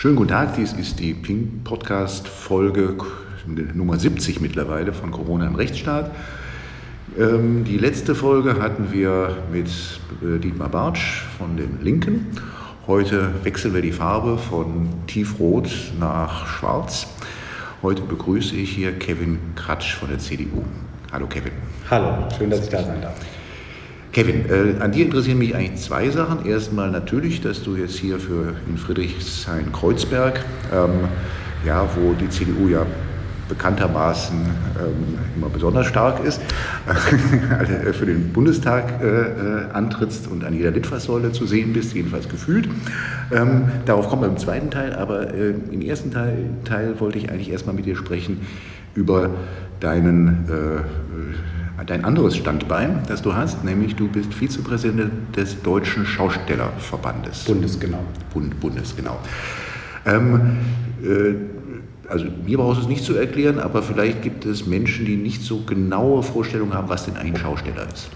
Schönen guten Tag, dies ist die Pink Podcast Folge Nummer 70 mittlerweile von Corona im Rechtsstaat. Ähm, die letzte Folge hatten wir mit äh, Dietmar Bartsch von den Linken. Heute wechseln wir die Farbe von tiefrot nach schwarz. Heute begrüße ich hier Kevin Kratsch von der CDU. Hallo Kevin. Hallo, schön, dass ich da sein darf. Kevin, äh, an dir interessieren mich eigentlich zwei Sachen. Erstmal natürlich, dass du jetzt hier für in Friedrichshain-Kreuzberg, ähm, ja, wo die CDU ja bekanntermaßen ähm, immer besonders stark ist, also für den Bundestag äh, äh, antrittst und an jeder Litfaßsäule zu sehen bist, jedenfalls gefühlt. Ähm, darauf kommen wir im zweiten Teil, aber äh, im ersten Teil, Teil wollte ich eigentlich erstmal mit dir sprechen über deinen äh, dein anderes Standbein, das du hast, nämlich du bist Vizepräsident des Deutschen Schaustellerverbandes. Bundes, genau. Bund, Bundes, genau. Ähm, äh, also mir brauchst du es nicht zu erklären, aber vielleicht gibt es Menschen, die nicht so genaue Vorstellungen haben, was denn ein Schausteller ist.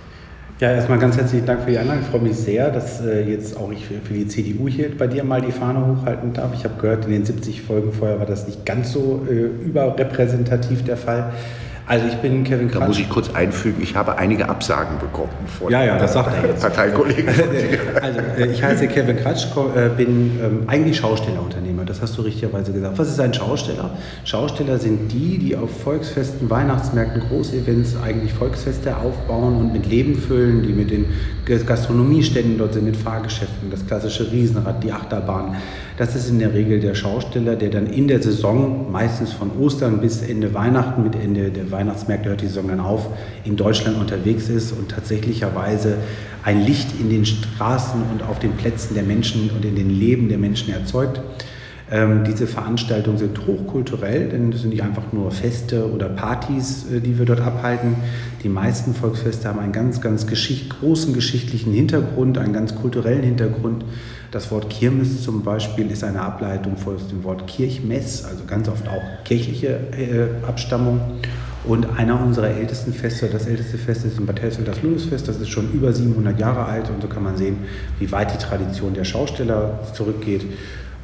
Ja, erstmal ganz herzlichen Dank für die Einladung. Ich freue mich sehr, dass äh, jetzt auch ich für die CDU hier bei dir mal die Fahne hochhalten darf. Ich habe gehört, in den 70 Folgen vorher war das nicht ganz so äh, überrepräsentativ der Fall. Also ich bin Kevin Kratsch. Da muss ich kurz einfügen, ich habe einige Absagen bekommen von ja, ja, das sagt er jetzt. Parteikollegen. also äh, ich heiße Kevin Kratsch, äh, bin ähm, eigentlich Schaustellerunternehmer, das hast du richtigerweise gesagt. Was ist ein Schausteller? Schausteller sind die, die auf Volksfesten, Weihnachtsmärkten, Großevents eigentlich Volksfeste aufbauen und mit Leben füllen, die mit den Gastronomieständen dort sind, mit Fahrgeschäften, das klassische Riesenrad, die Achterbahn. Das ist in der Regel der Schausteller, der dann in der Saison, meistens von Ostern bis Ende Weihnachten, mit Ende der Weihnachtsmärkte hört die Saison dann auf, in Deutschland unterwegs ist und tatsächlicherweise ein Licht in den Straßen und auf den Plätzen der Menschen und in den Leben der Menschen erzeugt. Ähm, diese Veranstaltungen sind hochkulturell, denn es sind nicht einfach nur Feste oder Partys, äh, die wir dort abhalten. Die meisten Volksfeste haben einen ganz, ganz geschicht großen geschichtlichen Hintergrund, einen ganz kulturellen Hintergrund. Das Wort Kirmes zum Beispiel ist eine Ableitung von dem Wort Kirchmess, also ganz oft auch kirchliche äh, Abstammung. Und einer unserer ältesten Feste, das älteste Fest ist in Bad Hersfeld das Ludusfest, das ist schon über 700 Jahre alt und so kann man sehen, wie weit die Tradition der Schausteller zurückgeht.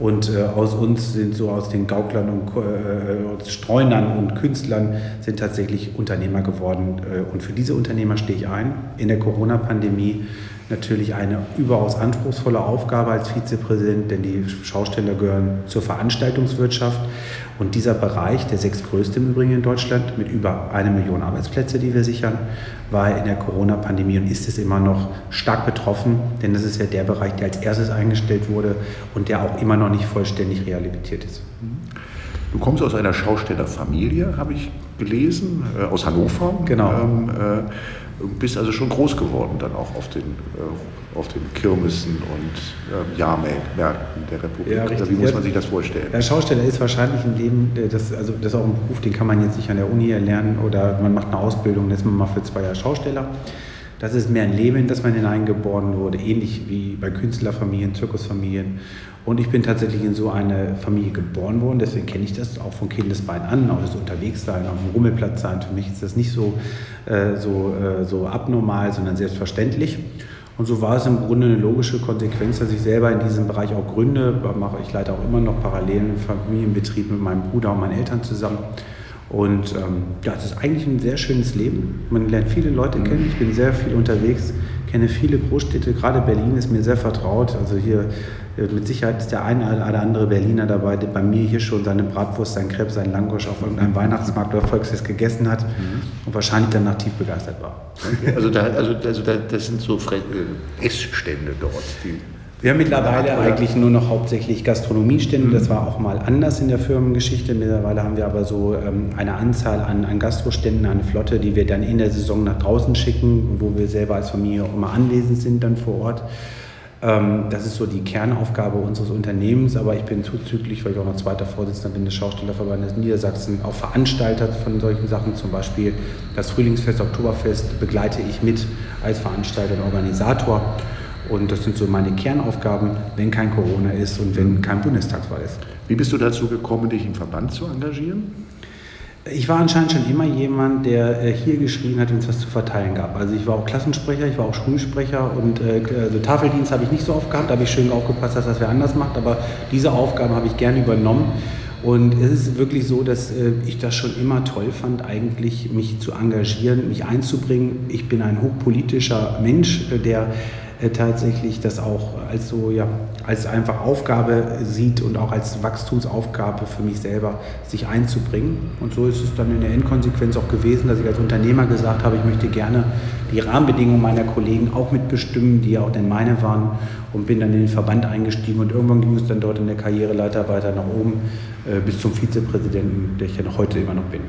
Und äh, aus uns sind so aus den Gauklern und äh, Streunern und Künstlern sind tatsächlich Unternehmer geworden. Äh, und für diese Unternehmer stehe ich ein. In der Corona-Pandemie natürlich eine überaus anspruchsvolle Aufgabe als Vizepräsident, denn die Schausteller gehören zur Veranstaltungswirtschaft. Und dieser Bereich, der sechstgrößte im Übrigen in Deutschland, mit über eine Million Arbeitsplätze, die wir sichern, war in der Corona-Pandemie und ist es immer noch stark betroffen, denn das ist ja der Bereich, der als erstes eingestellt wurde und der auch immer noch nicht vollständig rehabilitiert ist. Du kommst aus einer Schaustellerfamilie, habe ich gelesen, äh, aus Hannover. Genau. Ähm, äh, bist also schon groß geworden dann auch auf den, äh, auf den Kirmessen und äh, Jahrmärkten der Republik. Ja, Oder wie muss man sich das vorstellen? Der Schausteller ist wahrscheinlich ein Leben, das, also das ist auch ein Beruf, den kann man jetzt nicht an der Uni erlernen oder man macht eine Ausbildung, dann ist man mal für zwei Jahre Schausteller. Das ist mehr ein Leben, in das man hineingeboren wurde, ähnlich wie bei Künstlerfamilien, Zirkusfamilien. Und ich bin tatsächlich in so eine Familie geboren worden, deswegen kenne ich das auch von Kindesbein an, auch das Unterwegssein, auf dem Rummelplatz sein. Für mich ist das nicht so, äh, so, äh, so abnormal, sondern selbstverständlich. Und so war es im Grunde eine logische Konsequenz, dass ich selber in diesem Bereich auch gründe. Ich leite auch immer noch parallelen Familienbetrieb mit meinem Bruder und meinen Eltern zusammen. Und ähm, ja, es ist eigentlich ein sehr schönes Leben. Man lernt viele Leute kennen. Ich bin sehr viel unterwegs, kenne viele Großstädte. Gerade Berlin ist mir sehr vertraut. Also hier äh, mit Sicherheit ist der eine oder andere Berliner dabei, der bei mir hier schon seine Bratwurst, sein Crepe, sein Langosch auf irgendeinem Weihnachtsmarkt oder Volksfest gegessen hat mhm. und wahrscheinlich danach tief begeistert war. Also, da, also, also da, das sind so Essstände dort, die wir haben mittlerweile eigentlich nur noch hauptsächlich Gastronomiestände. Mhm. Das war auch mal anders in der Firmengeschichte. Mittlerweile haben wir aber so ähm, eine Anzahl an, an Gastroständen, eine Flotte, die wir dann in der Saison nach draußen schicken, wo wir selber als Familie auch immer anwesend sind dann vor Ort. Ähm, das ist so die Kernaufgabe unseres Unternehmens, aber ich bin zuzüglich, weil ich auch noch zweiter Vorsitzender bin des Schaustellerverbandes Niedersachsen, auch Veranstalter von solchen Sachen. Zum Beispiel das Frühlingsfest, Oktoberfest begleite ich mit als Veranstalter und Organisator. Und das sind so meine Kernaufgaben, wenn kein Corona ist und wenn kein Bundestagswahl ist. Wie bist du dazu gekommen, dich im Verband zu engagieren? Ich war anscheinend schon immer jemand, der äh, hier geschrien hat, wenn es was zu verteilen gab. Also ich war auch Klassensprecher, ich war auch Schulsprecher und äh, also Tafeldienst habe ich nicht so oft gehabt, da habe ich schön aufgepasst, dass das wer anders macht, aber diese Aufgaben habe ich gerne übernommen. Und es ist wirklich so, dass äh, ich das schon immer toll fand, eigentlich mich zu engagieren, mich einzubringen. Ich bin ein hochpolitischer Mensch, der tatsächlich das auch als so, ja, als einfach Aufgabe sieht und auch als Wachstumsaufgabe für mich selber, sich einzubringen. Und so ist es dann in der Endkonsequenz auch gewesen, dass ich als Unternehmer gesagt habe, ich möchte gerne die Rahmenbedingungen meiner Kollegen auch mitbestimmen, die ja auch denn meine waren und bin dann in den Verband eingestiegen und irgendwann ging es dann dort in der Karriereleiter weiter nach oben äh, bis zum Vizepräsidenten, der ich ja heute immer noch bin.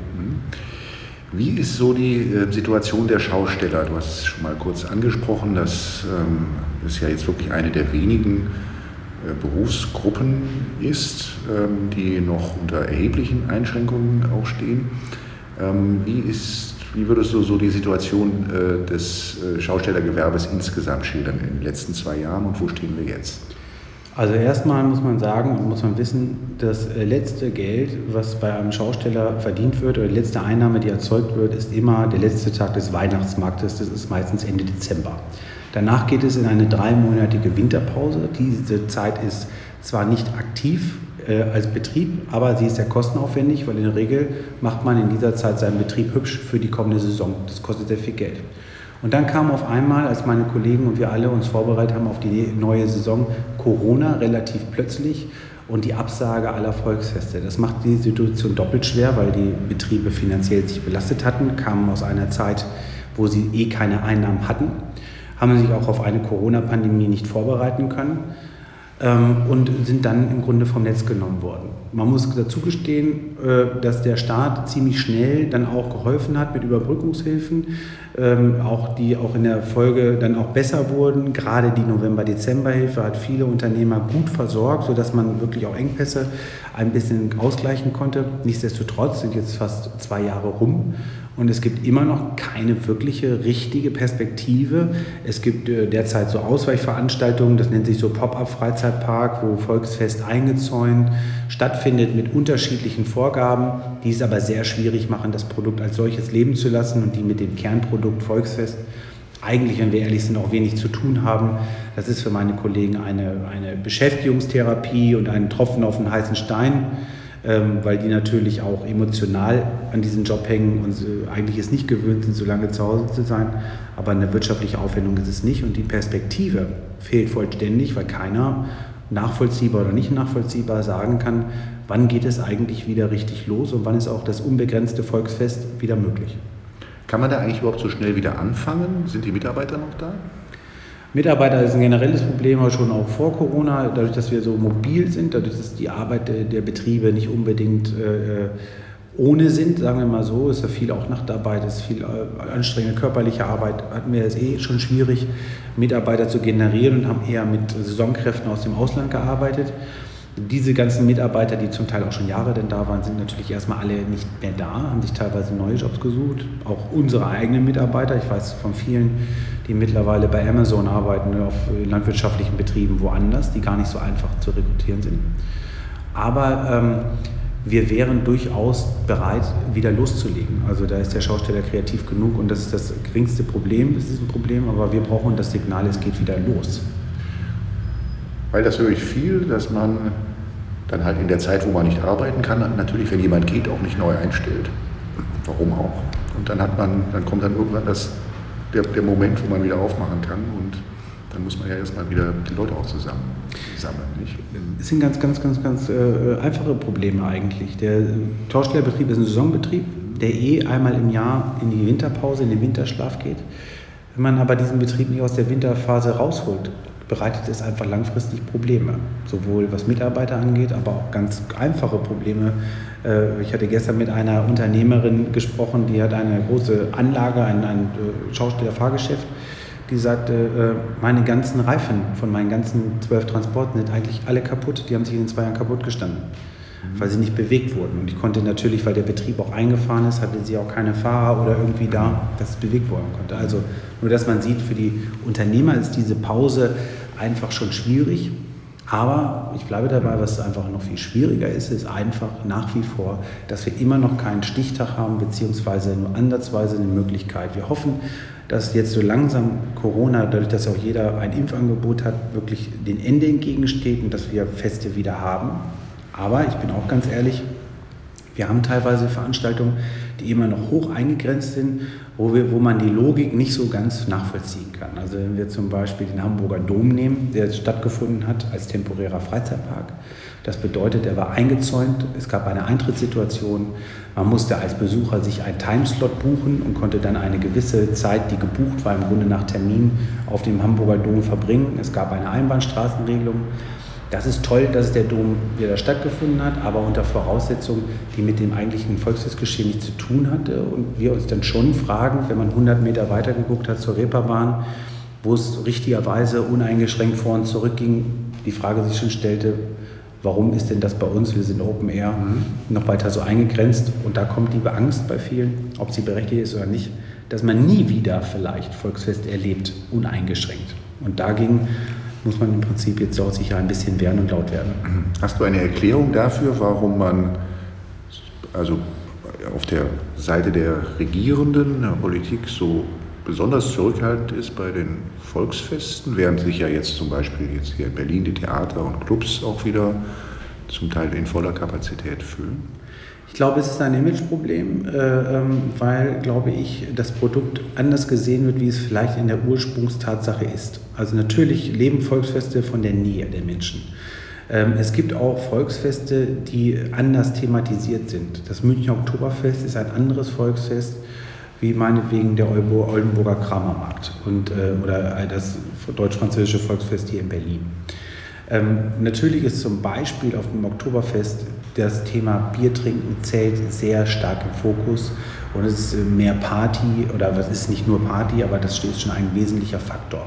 Wie ist so die äh, Situation der Schausteller? Du hast es schon mal kurz angesprochen, das ähm, ist ja jetzt wirklich eine der wenigen äh, Berufsgruppen ist, ähm, die noch unter erheblichen Einschränkungen auch stehen. Ähm, wie, ist, wie würdest du so die Situation äh, des Schaustellergewerbes insgesamt schildern in den letzten zwei Jahren und wo stehen wir jetzt? Also erstmal muss man sagen und muss man wissen, das äh, letzte Geld, was bei einem Schausteller verdient wird oder die letzte Einnahme, die erzeugt wird, ist immer der letzte Tag des Weihnachtsmarktes. Das ist meistens Ende Dezember. Danach geht es in eine dreimonatige Winterpause. Diese Zeit ist zwar nicht aktiv äh, als Betrieb, aber sie ist sehr kostenaufwendig, weil in der Regel macht man in dieser Zeit seinen Betrieb hübsch für die kommende Saison. Das kostet sehr viel Geld. Und dann kam auf einmal, als meine Kollegen und wir alle uns vorbereitet haben auf die neue Saison, Corona relativ plötzlich und die Absage aller Volksfeste. Das macht die Situation doppelt schwer, weil die Betriebe finanziell sich belastet hatten, kamen aus einer Zeit, wo sie eh keine Einnahmen hatten, haben sich auch auf eine Corona-Pandemie nicht vorbereiten können ähm, und sind dann im Grunde vom Netz genommen worden. Man muss dazu gestehen, äh, dass der Staat ziemlich schnell dann auch geholfen hat mit Überbrückungshilfen, ähm, auch die auch in der Folge dann auch besser wurden. Gerade die November-Dezember-Hilfe hat viele Unternehmer gut versorgt, sodass man wirklich auch Engpässe ein bisschen ausgleichen konnte. Nichtsdestotrotz sind jetzt fast zwei Jahre rum und es gibt immer noch keine wirkliche richtige Perspektive. Es gibt äh, derzeit so Ausweichveranstaltungen, das nennt sich so Pop-up-Freizeitpark, wo Volksfest eingezäunt stattfindet mit unterschiedlichen Vorgaben, die es aber sehr schwierig machen, das Produkt als solches leben zu lassen und die mit dem Kernprodukt Volksfest eigentlich, wenn wir ehrlich sind, auch wenig zu tun haben. Das ist für meine Kollegen eine, eine Beschäftigungstherapie und ein Tropfen auf den heißen Stein ähm, weil die natürlich auch emotional an diesen Job hängen und eigentlich es nicht gewöhnt sind, so lange zu Hause zu sein. Aber eine wirtschaftliche Aufwendung ist es nicht und die Perspektive fehlt vollständig, weil keiner nachvollziehbar oder nicht nachvollziehbar sagen kann, wann geht es eigentlich wieder richtig los und wann ist auch das unbegrenzte Volksfest wieder möglich. Kann man da eigentlich überhaupt so schnell wieder anfangen? Sind die Mitarbeiter noch da? Mitarbeiter ist ein generelles Problem, aber schon auch vor Corona, dadurch, dass wir so mobil sind, dadurch, dass die Arbeit der Betriebe nicht unbedingt äh, ohne sind, sagen wir mal so, ist ja viel auch Nachtarbeit, ist viel äh, anstrengende körperliche Arbeit, hatten wir es eh schon schwierig, Mitarbeiter zu generieren und haben eher mit Saisonkräften aus dem Ausland gearbeitet. Diese ganzen Mitarbeiter, die zum Teil auch schon Jahre denn da waren, sind natürlich erstmal alle nicht mehr da, haben sich teilweise neue Jobs gesucht. Auch unsere eigenen Mitarbeiter, ich weiß von vielen, die mittlerweile bei Amazon arbeiten, auf landwirtschaftlichen Betrieben woanders, die gar nicht so einfach zu rekrutieren sind. Aber ähm, wir wären durchaus bereit, wieder loszulegen. Also da ist der Schausteller kreativ genug und das ist das geringste Problem, das ist ein Problem, aber wir brauchen das Signal, es geht wieder los. Weil das höre ich viel, dass man dann halt in der Zeit, wo man nicht arbeiten kann, natürlich, wenn jemand geht, auch nicht neu einstellt. Warum auch? Und dann hat man, dann kommt dann irgendwann das, der, der Moment, wo man wieder aufmachen kann und dann muss man ja erstmal wieder die Leute auch zusammen sammeln. Nicht? Es sind ganz, ganz, ganz, ganz äh, einfache Probleme eigentlich. Der Torstellerbetrieb ist ein Saisonbetrieb, der eh einmal im Jahr in die Winterpause, in den Winterschlaf geht. Wenn man aber diesen Betrieb nicht aus der Winterphase rausholt, bereitet es einfach langfristig Probleme. Sowohl was Mitarbeiter angeht, aber auch ganz einfache Probleme. Äh, ich hatte gestern mit einer Unternehmerin gesprochen, die hat eine große Anlage, ein, ein äh, Schausteller-Fahrgeschäft. Die sagte, äh, meine ganzen Reifen von meinen ganzen zwölf Transporten sind eigentlich alle kaputt. Die haben sich in den zwei Jahren kaputt gestanden weil sie nicht bewegt wurden. Und ich konnte natürlich, weil der Betrieb auch eingefahren ist, hatte sie auch keine Fahrer oder irgendwie da, dass es bewegt werden konnte. Also nur, dass man sieht, für die Unternehmer ist diese Pause einfach schon schwierig. Aber ich bleibe dabei, was einfach noch viel schwieriger ist, ist einfach nach wie vor, dass wir immer noch keinen Stichtag haben, beziehungsweise nur andersweise eine Möglichkeit. Wir hoffen, dass jetzt so langsam Corona, dadurch, dass auch jeder ein Impfangebot hat, wirklich den Ende entgegensteht und dass wir Feste wieder haben. Aber ich bin auch ganz ehrlich, wir haben teilweise Veranstaltungen, die immer noch hoch eingegrenzt sind, wo, wir, wo man die Logik nicht so ganz nachvollziehen kann. Also wenn wir zum Beispiel den Hamburger Dom nehmen, der stattgefunden hat als temporärer Freizeitpark. Das bedeutet, er war eingezäunt, es gab eine Eintrittssituation, man musste als Besucher sich einen Timeslot buchen und konnte dann eine gewisse Zeit, die gebucht war, im Grunde nach Termin auf dem Hamburger Dom verbringen. Es gab eine Einbahnstraßenregelung. Das ist toll, dass der Dom wieder stattgefunden hat, aber unter Voraussetzungen, die mit dem eigentlichen Volksfestgeschehen nichts zu tun hatte. Und wir uns dann schon fragen, wenn man 100 Meter weiter geguckt hat zur Reeperbahn, wo es richtigerweise uneingeschränkt vor und zurück ging, die Frage sich schon stellte, warum ist denn das bei uns, wir sind Open Air, mhm. noch weiter so eingegrenzt? Und da kommt die Angst bei vielen, ob sie berechtigt ist oder nicht, dass man nie wieder vielleicht Volksfest erlebt, uneingeschränkt. Und dagegen muss man im Prinzip jetzt auch sicher ein bisschen wehren und laut werden. Hast du eine Erklärung dafür, warum man also auf der Seite der Regierenden, der Politik so besonders zurückhaltend ist bei den Volksfesten, während sich ja jetzt zum Beispiel jetzt hier in Berlin die Theater und Clubs auch wieder zum Teil in voller Kapazität füllen? Ich glaube, es ist ein Imageproblem, äh, ähm, weil, glaube ich, das Produkt anders gesehen wird, wie es vielleicht in der Ursprungstatsache ist. Also natürlich leben Volksfeste von der Nähe der Menschen. Ähm, es gibt auch Volksfeste, die anders thematisiert sind. Das Münchner Oktoberfest ist ein anderes Volksfest wie meinetwegen der Oldenburger Kramermarkt und, äh, oder das deutsch-französische Volksfest hier in Berlin. Ähm, natürlich ist zum Beispiel auf dem Oktoberfest das Thema Bier trinken zählt sehr stark im Fokus und es ist mehr Party oder es ist nicht nur Party, aber das steht schon ein wesentlicher Faktor.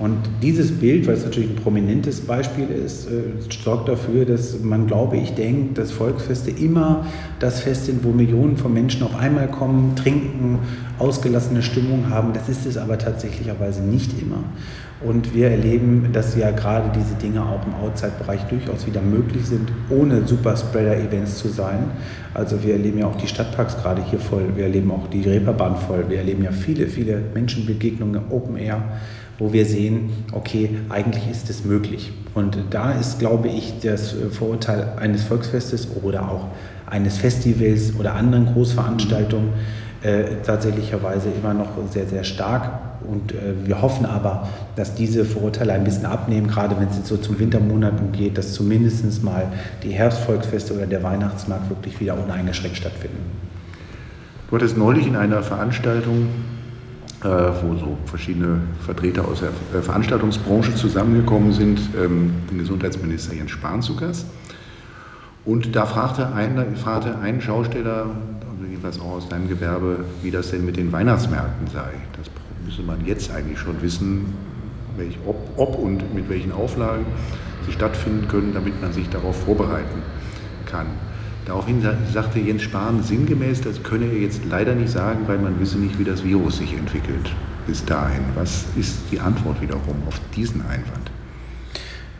Und dieses Bild, weil es natürlich ein prominentes Beispiel ist, äh, sorgt dafür, dass man, glaube ich, denkt, dass Volksfeste immer das Fest sind, wo Millionen von Menschen auf einmal kommen, trinken, ausgelassene Stimmung haben. Das ist es aber tatsächlicherweise nicht immer. Und wir erleben, dass ja gerade diese Dinge auch im Outside-Bereich durchaus wieder möglich sind, ohne Superspreader-Events zu sein. Also wir erleben ja auch die Stadtparks gerade hier voll, wir erleben auch die Reeperbahn voll, wir erleben ja viele, viele Menschenbegegnungen Open Air wo wir sehen, okay, eigentlich ist es möglich. Und da ist, glaube ich, das Vorurteil eines Volksfestes oder auch eines Festivals oder anderen Großveranstaltungen äh, tatsächlicherweise immer noch sehr, sehr stark. Und äh, wir hoffen aber, dass diese Vorurteile ein bisschen abnehmen, gerade wenn es jetzt so zum Wintermonaten geht, dass zumindest mal die Herbstvolksfeste oder der Weihnachtsmarkt wirklich wieder uneingeschränkt stattfinden. Du hattest neulich in einer Veranstaltung äh, wo so verschiedene Vertreter aus der äh, Veranstaltungsbranche zusammengekommen sind, ähm, den Gesundheitsminister Jens Spahn zu Gast. Und da fragte ein, fragte ein Schausteller, jedenfalls auch aus deinem Gewerbe, wie das denn mit den Weihnachtsmärkten sei. Das müsse man jetzt eigentlich schon wissen, welch, ob, ob und mit welchen Auflagen sie stattfinden können, damit man sich darauf vorbereiten kann. Daraufhin sagte Jens Spahn sinngemäß, das könne er jetzt leider nicht sagen, weil man wisse nicht, wie das Virus sich entwickelt bis dahin. Was ist die Antwort wiederum auf diesen Einwand?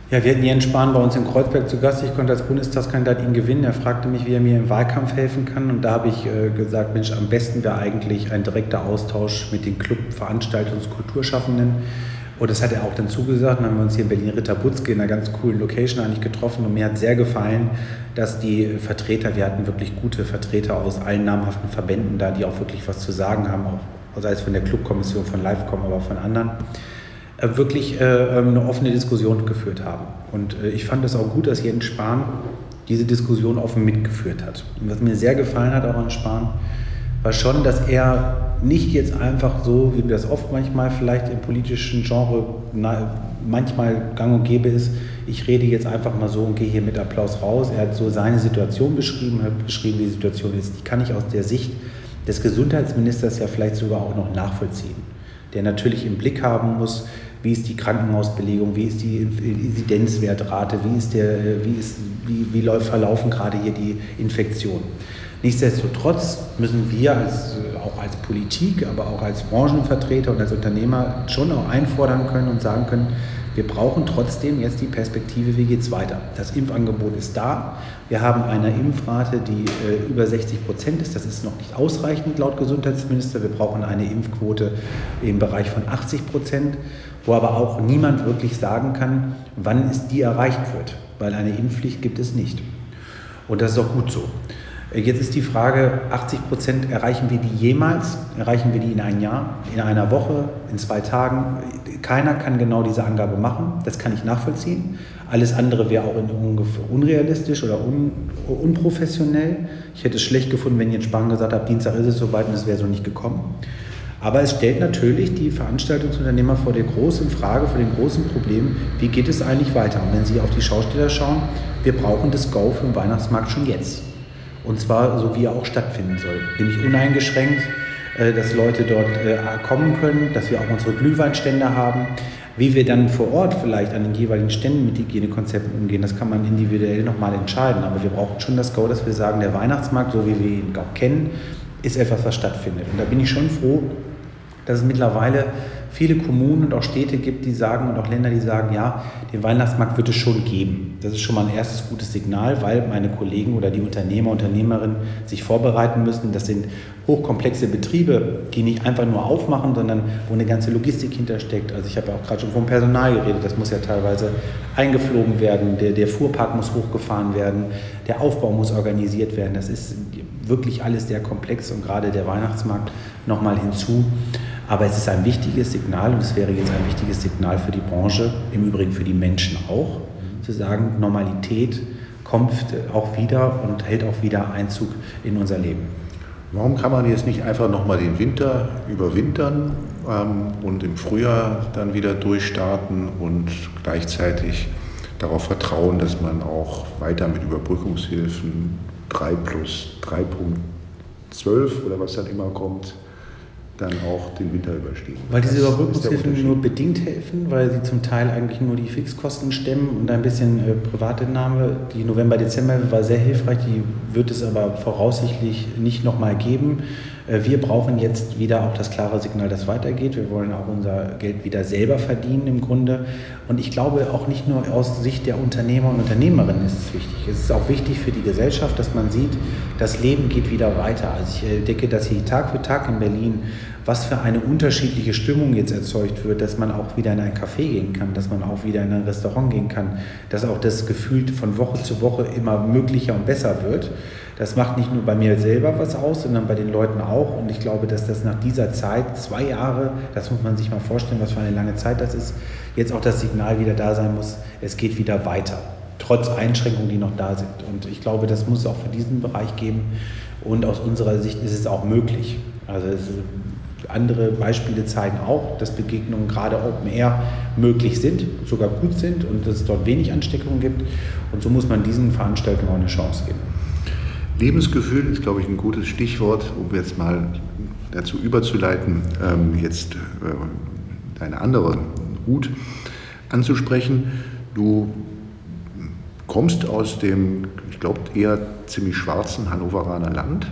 Ja, wir hatten Jens Spahn bei uns in Kreuzberg zu Gast. Ich konnte als Bundestagskandidat ihn gewinnen. Er fragte mich, wie er mir im Wahlkampf helfen kann. Und da habe ich äh, gesagt, Mensch, am besten wäre eigentlich ein direkter Austausch mit den Club-, Veranstaltungs-, Kulturschaffenden und das hat er auch dann zugesagt. Dann haben wir uns hier in Berlin-Ritterbutzke in einer ganz coolen Location eigentlich getroffen. Und mir hat sehr gefallen, dass die Vertreter, wir hatten wirklich gute Vertreter aus allen namhaften Verbänden da, die auch wirklich was zu sagen haben, auch sei es von der Clubkommission, von Livecom, aber auch von anderen, äh, wirklich äh, ähm, eine offene Diskussion geführt haben. Und äh, ich fand es auch gut, dass Jens Spahn diese Diskussion offen mitgeführt hat. Und was mir sehr gefallen hat auch an Spahn, war schon, dass er nicht jetzt einfach so, wie das oft manchmal vielleicht im politischen Genre manchmal gang und gäbe ist, ich rede jetzt einfach mal so und gehe hier mit Applaus raus. Er hat so seine Situation beschrieben, hat beschrieben, wie die Situation ist. Die kann ich aus der Sicht des Gesundheitsministers ja vielleicht sogar auch noch nachvollziehen. Der natürlich im Blick haben muss, wie ist die Krankenhausbelegung, wie ist die Inzidenzwertrate, wie, ist der, wie, ist, wie, wie verlaufen gerade hier die Infektionen. Nichtsdestotrotz müssen wir als, auch als Politik, aber auch als Branchenvertreter und als Unternehmer schon auch einfordern können und sagen können, Wir brauchen trotzdem jetzt die Perspektive, wie geht es weiter. Das Impfangebot ist da. Wir haben eine Impfrate, die äh, über 60 Prozent ist. Das ist noch nicht ausreichend laut Gesundheitsminister. Wir brauchen eine Impfquote im Bereich von 80 Prozent, wo aber auch niemand wirklich sagen kann, wann es die erreicht wird, weil eine Impfpflicht gibt es nicht. Und das ist auch gut so. Jetzt ist die Frage, 80 Prozent, erreichen wir die jemals? Erreichen wir die in einem Jahr, in einer Woche, in zwei Tagen? Keiner kann genau diese Angabe machen. Das kann ich nachvollziehen. Alles andere wäre auch unrealistisch oder un, unprofessionell. Ich hätte es schlecht gefunden, wenn jetzt Spahn gesagt hat, Dienstag ist es soweit und es wäre so nicht gekommen. Aber es stellt natürlich die Veranstaltungsunternehmer vor der großen Frage, vor dem großen Problem, wie geht es eigentlich weiter? Und wenn Sie auf die Schausteller schauen, wir brauchen das Go für den Weihnachtsmarkt schon jetzt. Und zwar so, wie er auch stattfinden soll. Nämlich uneingeschränkt, äh, dass Leute dort äh, kommen können, dass wir auch unsere Glühweinstände haben. Wie wir dann vor Ort vielleicht an den jeweiligen Ständen mit Hygienekonzepten umgehen, das kann man individuell nochmal entscheiden. Aber wir brauchen schon das Go, dass wir sagen, der Weihnachtsmarkt, so wie wir ihn auch kennen, ist etwas, was stattfindet. Und da bin ich schon froh, dass es mittlerweile viele Kommunen und auch Städte gibt, die sagen und auch Länder, die sagen, ja, den Weihnachtsmarkt wird es schon geben. Das ist schon mal ein erstes gutes Signal, weil meine Kollegen oder die Unternehmer, Unternehmerinnen sich vorbereiten müssen. Das sind hochkomplexe Betriebe, die nicht einfach nur aufmachen, sondern wo eine ganze Logistik hintersteckt. Also ich habe ja auch gerade schon vom Personal geredet, das muss ja teilweise eingeflogen werden, der, der Fuhrpark muss hochgefahren werden, der Aufbau muss organisiert werden. Das ist wirklich alles sehr komplex und gerade der Weihnachtsmarkt nochmal hinzu. Aber es ist ein wichtiges Signal und es wäre jetzt ein wichtiges Signal für die Branche, im Übrigen für die Menschen auch, zu sagen, Normalität kommt auch wieder und hält auch wieder Einzug in unser Leben. Warum kann man jetzt nicht einfach nochmal den Winter überwintern ähm, und im Frühjahr dann wieder durchstarten und gleichzeitig darauf vertrauen, dass man auch weiter mit Überbrückungshilfen 3 plus 3.12 oder was dann immer kommt, dann auch den Winter überstehen. Weil diese Überbrückungshilfen nur bedingt helfen, weil sie zum Teil eigentlich nur die Fixkosten stemmen und ein bisschen äh, Privatentnahme. Die November-Dezember war sehr hilfreich, die wird es aber voraussichtlich nicht nochmal geben. Äh, wir brauchen jetzt wieder auch das klare Signal, dass weitergeht. Wir wollen auch unser Geld wieder selber verdienen im Grunde. Und ich glaube auch nicht nur aus Sicht der Unternehmer und Unternehmerinnen ist es wichtig. Es ist auch wichtig für die Gesellschaft, dass man sieht, das Leben geht wieder weiter. Also ich äh, denke, dass hier Tag für Tag in Berlin was für eine unterschiedliche Stimmung jetzt erzeugt wird, dass man auch wieder in ein Café gehen kann, dass man auch wieder in ein Restaurant gehen kann, dass auch das Gefühl von Woche zu Woche immer möglicher und besser wird. Das macht nicht nur bei mir selber was aus, sondern bei den Leuten auch. Und ich glaube, dass das nach dieser Zeit, zwei Jahre, das muss man sich mal vorstellen, was für eine lange Zeit das ist, jetzt auch das Signal wieder da sein muss, es geht wieder weiter, trotz Einschränkungen, die noch da sind. Und ich glaube, das muss es auch für diesen Bereich geben. Und aus unserer Sicht ist es auch möglich. Also andere Beispiele zeigen auch, dass Begegnungen gerade Open Air möglich sind, sogar gut sind und dass es dort wenig Ansteckungen gibt. Und so muss man diesen Veranstaltungen auch eine Chance geben. Lebensgefühl ist, glaube ich, ein gutes Stichwort, um jetzt mal dazu überzuleiten, ähm, jetzt äh, eine andere Hut anzusprechen. Du kommst aus dem, ich glaube, eher ziemlich schwarzen Hannoveraner Land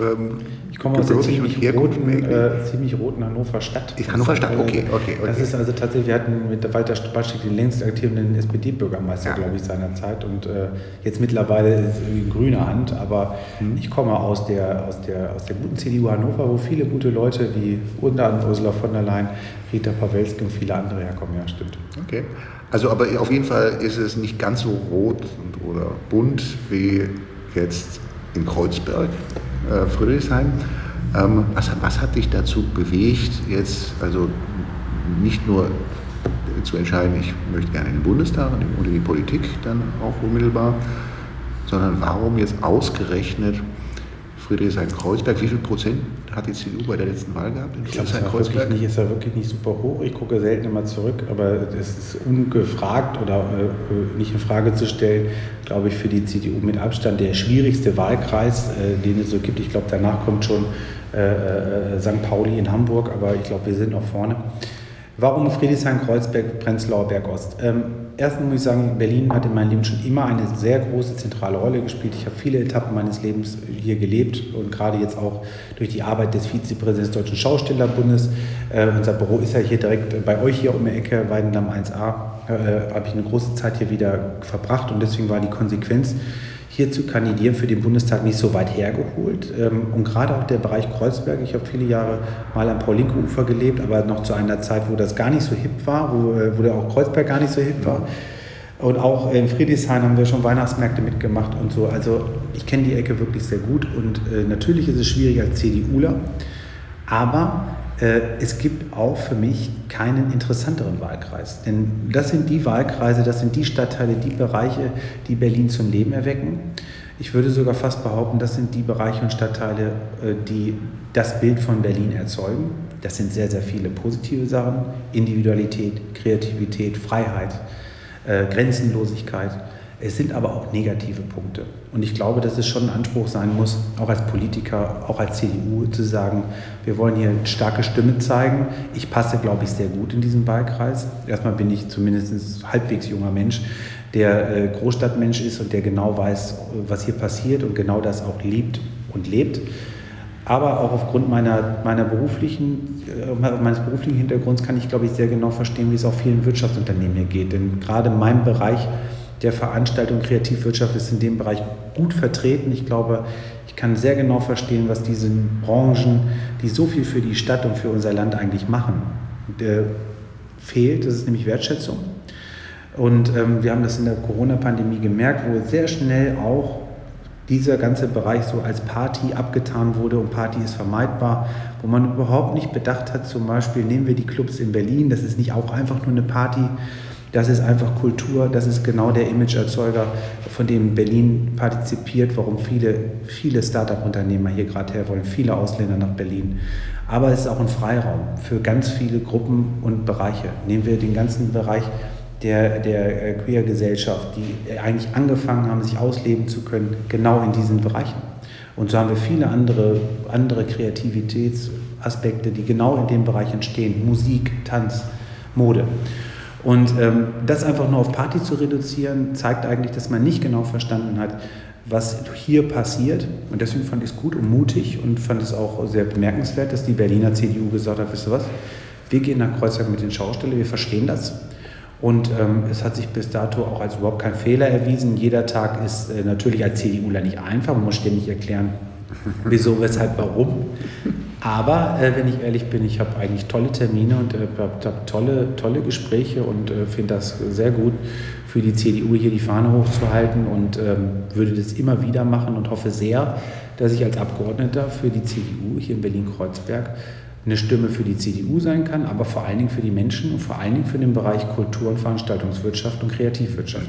ähm, ich komme aus der ziemlich roten, äh, ziemlich roten Hannover Stadt. Hannover Stadt, okay, okay, okay. Das ist also tatsächlich, wir hatten mit Walter Spaschik den längst aktiven SPD-Bürgermeister, ja. glaube ich, seiner Zeit und äh, jetzt mittlerweile ist es in grüner Hand, aber mhm. ich komme aus der, aus, der, aus der guten CDU Hannover, wo viele gute Leute wie unter anderem Ursula von der Leyen, Rita Pawelski und viele andere herkommen, ja, stimmt. Okay. Also aber auf jeden Fall ist es nicht ganz so rot oder bunt wie jetzt in Kreuzberg äh, Friedrichshain. Ähm, was, was, hat dich dazu bewegt, jetzt also nicht nur zu entscheiden, ich möchte gerne in den Bundestag und in die Politik dann auch unmittelbar, sondern warum jetzt ausgerechnet Friedrichshain-Kreuzberg. Wie viel Prozent hat die CDU bei der letzten Wahl gehabt in? Ich ist ja wirklich nicht super hoch. Ich gucke selten immer zurück, aber es ist ungefragt oder äh, nicht in Frage zu stellen, glaube ich, für die CDU mit Abstand der schwierigste Wahlkreis, äh, den es so gibt. Ich glaube, danach kommt schon äh, äh St. Pauli in Hamburg, aber ich glaube, wir sind noch vorne. Warum Friedrichshain-Kreuzberg, Prenzlauer Berg Ost? Ähm, erstens muss ich sagen, Berlin hat in meinem Leben schon immer eine sehr große zentrale Rolle gespielt. Ich habe viele Etappen meines Lebens hier gelebt und gerade jetzt auch durch die Arbeit des Vizepräsidenten des Deutschen Schaustellerbundes. Äh, unser Büro ist ja hier direkt bei euch hier um die Ecke, Weidendamm 1a, äh, habe ich eine große Zeit hier wieder verbracht und deswegen war die Konsequenz, hier zu kandidieren für den Bundestag nicht so weit hergeholt. Ähm, und gerade auch der Bereich Kreuzberg, ich habe viele Jahre mal am Paul-Linke-Ufer gelebt, aber noch zu einer Zeit, wo das gar nicht so hip war, wo, äh, wo der auch Kreuzberg gar nicht so hip war. Und auch in Friedrichshain haben wir schon Weihnachtsmärkte mitgemacht und so. Also ich kenne die Ecke wirklich sehr gut und äh, natürlich ist es schwierig als CDUler, aber es gibt auch für mich keinen interessanteren Wahlkreis. Denn das sind die Wahlkreise, das sind die Stadtteile, die Bereiche, die Berlin zum Leben erwecken. Ich würde sogar fast behaupten, das sind die Bereiche und Stadtteile, äh, die das Bild von Berlin erzeugen. Das sind sehr, sehr viele positive Sachen. Individualität, Kreativität, Freiheit, äh, Grenzenlosigkeit. Es sind aber auch negative Punkte. Und ich glaube, dass es schon ein Anspruch sein muss, auch als Politiker, auch als CDU, zu sagen, wir wollen hier eine starke Stimme zeigen. Ich passe, glaube ich, sehr gut in diesen Wahlkreis. Erstmal bin ich zumindest ein halbwegs junger Mensch, der äh, Großstadtmensch ist und der genau weiß, was hier passiert und genau das auch liebt und lebt. Aber auch aufgrund meiner, meiner beruflichen, äh, meines beruflichen Hintergrunds kann ich, glaube ich, sehr genau verstehen, wie es auch vielen Wirtschaftsunternehmen hier geht. Denn gerade in meinem Bereich der Veranstaltung Kreativwirtschaft ist in dem Bereich gut vertreten. Ich glaube, ich kann sehr genau verstehen, was diese Branchen, die so viel für die Stadt und für unser Land eigentlich machen, der fehlt. Das ist nämlich Wertschätzung. Und ähm, wir haben das in der Corona-Pandemie gemerkt, wo sehr schnell auch dieser ganze Bereich so als Party abgetan wurde und Party ist vermeidbar, wo man überhaupt nicht bedacht hat, zum Beispiel nehmen wir die Clubs in Berlin, das ist nicht auch einfach nur eine Party, das ist einfach Kultur, das ist genau der Imageerzeuger, von dem Berlin partizipiert, warum viele, viele Start-up-Unternehmer hier gerade her wollen, viele Ausländer nach Berlin. Aber es ist auch ein Freiraum für ganz viele Gruppen und Bereiche. Nehmen wir den ganzen Bereich der, der äh, Queer-Gesellschaft, die eigentlich angefangen haben, sich ausleben zu können, genau in diesen Bereichen. Und so haben wir viele andere, andere Kreativitätsaspekte, die genau in dem Bereich entstehen. Musik, Tanz, Mode. Und ähm, das einfach nur auf Party zu reduzieren, zeigt eigentlich, dass man nicht genau verstanden hat, was hier passiert. Und deswegen fand ich es gut und mutig und fand es auch sehr bemerkenswert, dass die Berliner CDU gesagt hat, wisst ihr was, wir gehen nach Kreuzberg mit den Schaustelle, wir verstehen das. Und ähm, es hat sich bis dato auch als überhaupt kein Fehler erwiesen. Jeder Tag ist äh, natürlich als CDUler nicht einfach, man muss ständig erklären, wieso, weshalb, warum. Aber äh, wenn ich ehrlich bin, ich habe eigentlich tolle Termine und äh, habe tolle, tolle Gespräche und äh, finde das sehr gut für die CDU hier die Fahne hochzuhalten und ähm, würde das immer wieder machen und hoffe sehr, dass ich als Abgeordneter für die CDU hier in Berlin-Kreuzberg eine Stimme für die CDU sein kann, aber vor allen Dingen für die Menschen und vor allen Dingen für den Bereich Kultur- und Veranstaltungswirtschaft und Kreativwirtschaft.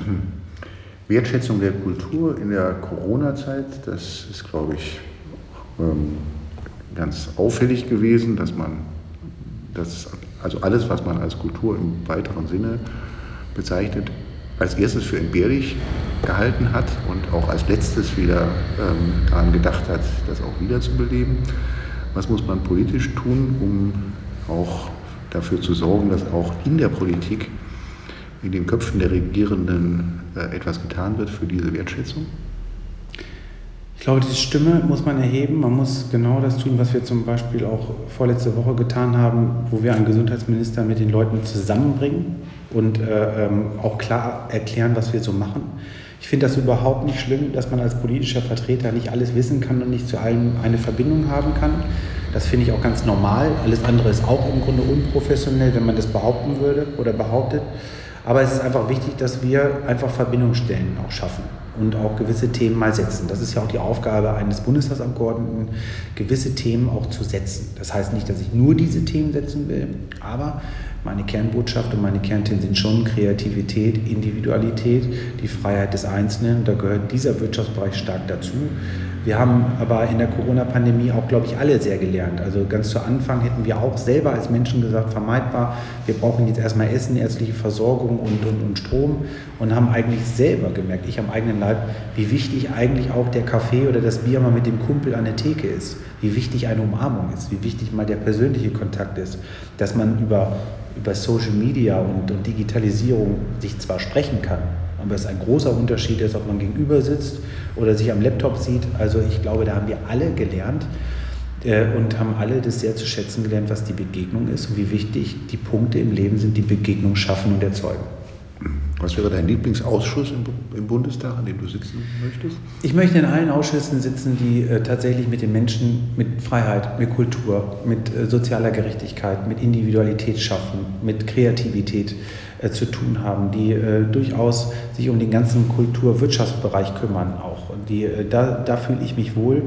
Wertschätzung der Kultur in der Corona-Zeit, das ist, glaube ich, ähm, ganz auffällig gewesen, dass man das, also alles, was man als Kultur im weiteren Sinne bezeichnet, als erstes für entbehrlich gehalten hat und auch als letztes wieder ähm, daran gedacht hat, das auch wiederzubeleben. Was muss man politisch tun, um auch dafür zu sorgen, dass auch in der Politik, in den Köpfen der Regierenden äh, etwas getan wird für diese Wertschätzung? Ich glaube, diese Stimme muss man erheben. Man muss genau das tun, was wir zum Beispiel auch vorletzte Woche getan haben, wo wir einen Gesundheitsminister mit den Leuten zusammenbringen und äh, ähm, auch klar erklären, was wir so machen. Ich finde das überhaupt nicht schlimm, dass man als politischer Vertreter nicht alles wissen kann und nicht zu allem eine Verbindung haben kann. Das finde ich auch ganz normal. Alles andere ist auch im Grunde unprofessionell, wenn man das behaupten würde oder behauptet. Aber es ist einfach wichtig, dass wir einfach Verbindungsstellen auch schaffen und auch gewisse Themen mal setzen. Das ist ja auch die Aufgabe eines Bundestagsabgeordneten, gewisse Themen auch zu setzen. Das heißt nicht, dass ich nur diese Themen setzen will, aber meine Kernbotschaft und meine Kernthemen sind schon Kreativität, Individualität, die Freiheit des Einzelnen. Da gehört dieser Wirtschaftsbereich stark dazu. Wir haben aber in der Corona-Pandemie auch, glaube ich, alle sehr gelernt. Also ganz zu Anfang hätten wir auch selber als Menschen gesagt, vermeidbar, wir brauchen jetzt erstmal Essen, ärztliche Versorgung und, und, und Strom und haben eigentlich selber gemerkt, ich am eigenen Leib, wie wichtig eigentlich auch der Kaffee oder das Bier mal mit dem Kumpel an der Theke ist, wie wichtig eine Umarmung ist, wie wichtig mal der persönliche Kontakt ist, dass man über über Social Media und, und Digitalisierung sich zwar sprechen kann, aber es ein großer Unterschied ist, ob man gegenüber sitzt oder sich am Laptop sieht. Also ich glaube, da haben wir alle gelernt äh, und haben alle das sehr zu schätzen gelernt, was die Begegnung ist und wie wichtig die Punkte im Leben sind, die Begegnung schaffen und erzeugen. Was wäre dein Lieblingsausschuss im, im, Bundestag, an dem du sitzen möchtest? Ich möchte in allen Ausschüssen sitzen, die äh, tatsächlich mit den Menschen, mit Freiheit, mit Kultur, mit äh, sozialer Gerechtigkeit, mit Individualität schaffen, mit Kreativität zu tun haben, die äh, durchaus sich um den ganzen Kultur-Wirtschaftsbereich kümmern auch. Und die, äh, da, da fühle ich mich wohl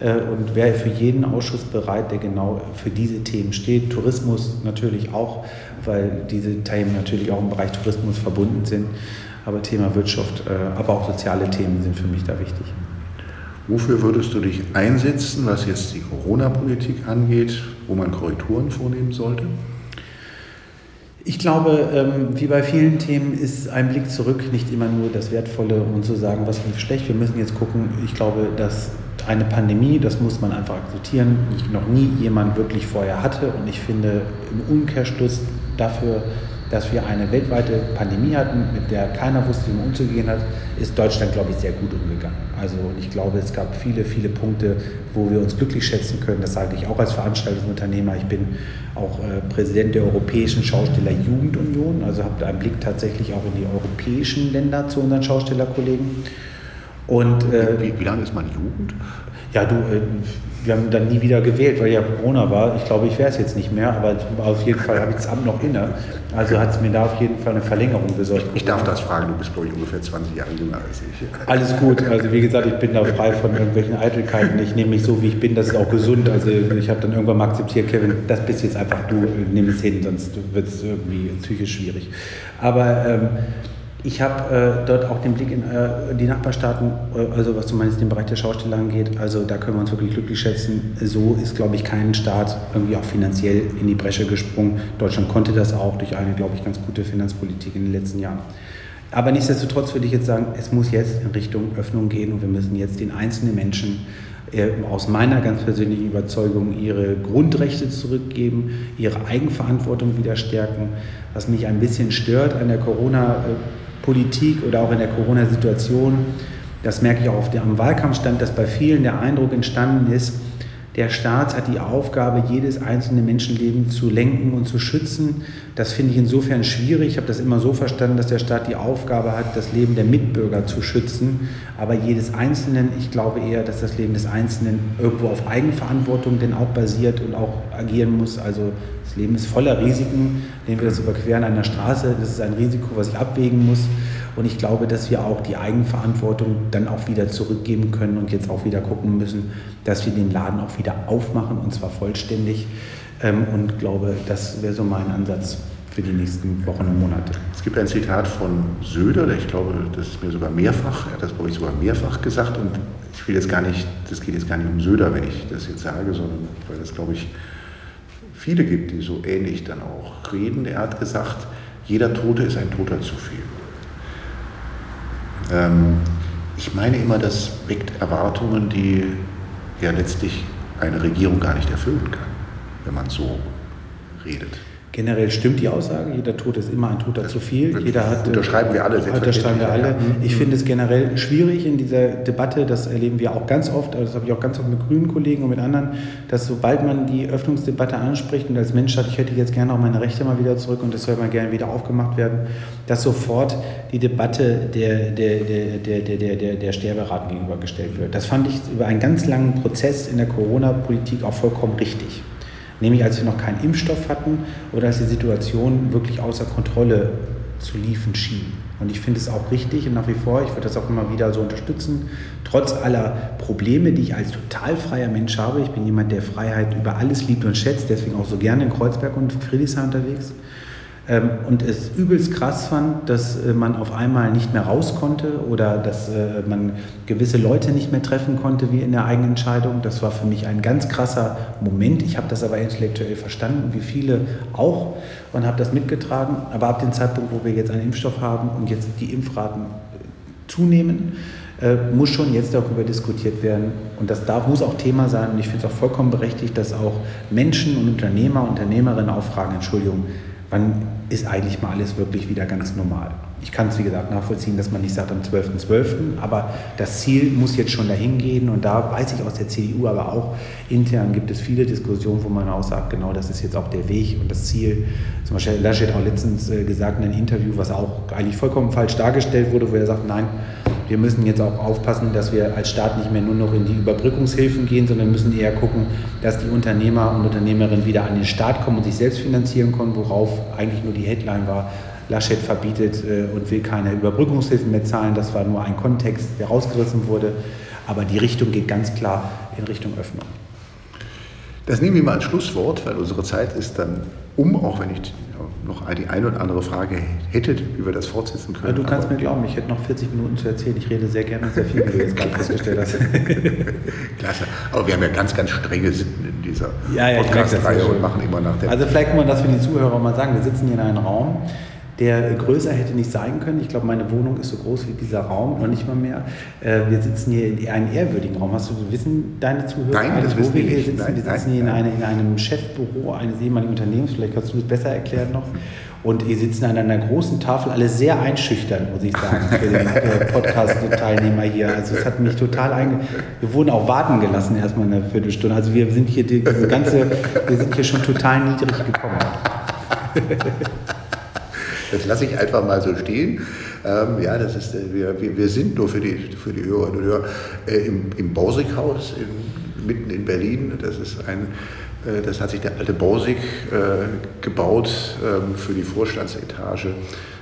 äh, und wäre für jeden Ausschuss bereit, der genau für diese Themen steht. Tourismus natürlich auch weil diese Themen natürlich auch im Bereich Tourismus verbunden sind. Aber Thema Wirtschaft, äh, aber auch soziale Themen sind für mich da wichtig. Wofür würdest du dich einsetzen, was jetzt die Corona-Politik angeht, wo man Korrekturen vornehmen sollte? Ich glaube, ähm, wie bei vielen Themen ist ein Blick zurück nicht immer nur das Wertvolle und zu sagen, was lief schlecht. Wir müssen jetzt gucken. Ich glaube, dass eine Pandemie, das muss man einfach akzeptieren, noch nie jemand wirklich vorher hatte. Und ich finde, im Umkehrschluss dafür, dass wir eine weltweite Pandemie hatten, mit der keiner wusste, wie man umzugehen hat, ist Deutschland, glaube ich, sehr gut umgegangen. Also ich glaube, es gab viele, viele Punkte, wo wir uns glücklich schätzen können. Das sage ich auch als Veranstaltungsunternehmer. Ich bin auch äh, Präsident der Europäischen Schausteller Jugendunion, also habe einen Blick tatsächlich auch in die europäischen Länder zu unseren Schaustellerkollegen. Und, äh, wie, wie lange ist man Jugend? Ja, du, äh, wir haben dann nie wieder gewählt, weil ja Corona war. Ich glaube, ich wäre es jetzt nicht mehr, aber auf jeden Fall habe ich das Amt noch inne. Also hat es mir da auf jeden Fall eine Verlängerung besorgt. Ich darf das fragen, du bist, glaube ich, ungefähr 20 Jahre jünger als ich. Alles gut. Also wie gesagt, ich bin da frei von irgendwelchen Eitelkeiten. Ich nehme mich so, wie ich bin. Das ist auch gesund. Also ich habe dann irgendwann mal akzeptiert, Kevin, das bist jetzt einfach du, nimm es hin, sonst wird es irgendwie psychisch schwierig. Aber ähm, ich habe äh, dort auch den Blick in äh, die Nachbarstaaten, äh, also was zumindest den Bereich der Schausteller angeht. Also da können wir uns wirklich glücklich schätzen. So ist, glaube ich, kein Staat irgendwie auch finanziell in die Bresche gesprungen. Deutschland konnte das auch durch eine, glaube ich, ganz gute Finanzpolitik in den letzten Jahren. Aber nichtsdestotrotz würde ich jetzt sagen, es muss jetzt in Richtung Öffnung gehen und wir müssen jetzt den einzelnen Menschen äh, aus meiner ganz persönlichen Überzeugung ihre Grundrechte zurückgeben, ihre Eigenverantwortung wieder stärken. Was mich ein bisschen stört an der Corona- Politik oder auch in der Corona-Situation, das merke ich auch auf der, am Wahlkampfstand, dass bei vielen der Eindruck entstanden ist, der Staat hat die Aufgabe, jedes einzelne Menschenleben zu lenken und zu schützen. Das finde ich insofern schwierig. Ich habe das immer so verstanden, dass der Staat die Aufgabe hat, das Leben der Mitbürger zu schützen. Aber jedes Einzelnen, ich glaube eher, dass das Leben des Einzelnen irgendwo auf Eigenverantwortung denn auch basiert und auch agieren muss. Also das Leben ist voller Risiken. Nehmen wir das Überqueren einer Straße, das ist ein Risiko, was ich abwägen muss. Und ich glaube, dass wir auch die Eigenverantwortung dann auch wieder zurückgeben können und jetzt auch wieder gucken müssen, dass wir den Laden auch wieder aufmachen und zwar vollständig. Ähm, und glaube, das wäre so mein Ansatz für die nächsten Wochen und Monate. Es gibt ein Zitat von Söder, der ich glaube, das ist mir sogar mehrfach, er hat das glaube ich sogar mehrfach gesagt und ich will jetzt gar nicht, das geht jetzt gar nicht um Söder, wenn ich das jetzt sage, sondern weil das glaube ich viele gibt, die so ähnlich dann auch reden. Er hat gesagt, jeder Tote ist ein Toter zu viel. Ähm, ich meine immer, das weckt Erwartungen, die ja letztlich eine Regierung gar nicht erfüllen kann, wenn man so redet. Generell stimmt die Aussage, jeder Tod ist immer ein Toter das zu viel. Jeder hat, unterschreiben wir alle. Unterschreiben wir alle. Ich finde es generell schwierig in dieser Debatte, das erleben wir auch ganz oft, also das habe ich auch ganz oft mit grünen Kollegen und mit anderen, dass sobald man die Öffnungsdebatte anspricht und als Mensch sagt, ich hätte jetzt gerne auch meine Rechte mal wieder zurück und das soll mal gerne wieder aufgemacht werden, dass sofort die Debatte der, der, der, der, der, der, der Sterberaten gegenübergestellt wird. Das fand ich über einen ganz langen Prozess in der Corona-Politik auch vollkommen richtig nämlich als wir noch keinen Impfstoff hatten oder als die Situation wirklich außer Kontrolle zu liefen schien. Und ich finde es auch richtig und nach wie vor, ich würde das auch immer wieder so unterstützen, trotz aller Probleme, die ich als total freier Mensch habe. Ich bin jemand, der Freiheit über alles liebt und schätzt, deswegen auch so gerne in Kreuzberg und Friedrichshain unterwegs. Ähm, und es übelst krass fand, dass äh, man auf einmal nicht mehr raus konnte oder dass äh, man gewisse Leute nicht mehr treffen konnte wie in der eigenen Entscheidung. Das war für mich ein ganz krasser Moment. Ich habe das aber intellektuell verstanden, wie viele auch, und habe das mitgetragen. Aber ab dem Zeitpunkt, wo wir jetzt einen Impfstoff haben und jetzt die Impfraten zunehmen, äh, muss schon jetzt darüber diskutiert werden. Und das darf, muss auch Thema sein. Und ich finde es auch vollkommen berechtigt, dass auch Menschen und Unternehmer, Unternehmerinnen auch fragen, Entschuldigung, wann ist eigentlich mal alles wirklich wieder ganz normal? Ich kann es, wie gesagt, nachvollziehen, dass man nicht sagt am 12.12., .12., aber das Ziel muss jetzt schon dahin gehen und da weiß ich aus der CDU, aber auch intern gibt es viele Diskussionen, wo man auch sagt, genau das ist jetzt auch der Weg und das Ziel. Zum Beispiel Laschet auch letztens äh, gesagt in einem Interview, was auch eigentlich vollkommen falsch dargestellt wurde, wo er sagt, nein, wir müssen jetzt auch aufpassen, dass wir als Staat nicht mehr nur noch in die Überbrückungshilfen gehen, sondern müssen eher gucken, dass die Unternehmer und Unternehmerinnen wieder an den Staat kommen und sich selbst finanzieren können, worauf eigentlich nur die Headline war, Laschet verbietet äh, und will keine Überbrückungshilfen mehr zahlen. Das war nur ein Kontext, der rausgerissen wurde. Aber die Richtung geht ganz klar in Richtung Öffnung. Das nehmen wir mal als Schlusswort, weil unsere Zeit ist dann um, auch wenn ich noch die eine oder andere Frage hätte, wie wir das fortsetzen können. Ja, du kannst mir glauben, ich hätte noch 40 Minuten zu erzählen. Ich rede sehr gerne und sehr viel, wie du jetzt gerade festgestellt hast. Klasse. Aber wir haben ja ganz, ganz strenges in dieser ja, ja, Podcast-Reihe und machen immer nach der. Also vielleicht kann man das für die Zuhörer mal sagen. Wir sitzen hier in einem Raum, der größer hätte nicht sein können. Ich glaube, meine Wohnung ist so groß wie dieser Raum, noch nicht mal mehr. Äh, wir sitzen hier in einem ehrwürdigen Raum. Hast du, wissen deine Zuhörer, nein, das wo wir hier sitzen? Nein, wir sitzen nein, hier in, eine, in, einem Chefbüro eines ehemaligen Unternehmens. Vielleicht kannst du das besser erklären noch. Und wir sitzen an einer großen Tafel, alle sehr einschüchternd, muss ich sagen, für den Podcast-Teilnehmer hier. Also es hat mich total einge... Wir wurden auch warten gelassen erstmal eine Viertelstunde. Also wir sind hier diese ganze, wir sind hier schon total niedrig gekommen. Das lasse ich einfach mal so stehen. Ähm, ja, das ist, äh, wir, wir sind nur für die, für die Hörerinnen und Hörer äh, im, im Borsighaus in, mitten in Berlin. Das ist ein äh, das hat sich der alte Borsig äh, gebaut ähm, für die Vorstandsetage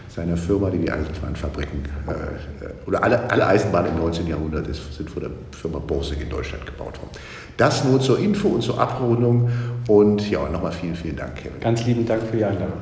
seiner Firma, die die Eisenbahnfabriken äh, oder alle, alle Eisenbahnen im 19. Jahrhundert ist, sind von der Firma Borsig in Deutschland gebaut worden. Das nur zur Info und zur Abrundung und ja, nochmal vielen, vielen Dank, Kevin. Ganz lieben Dank für die Einladung.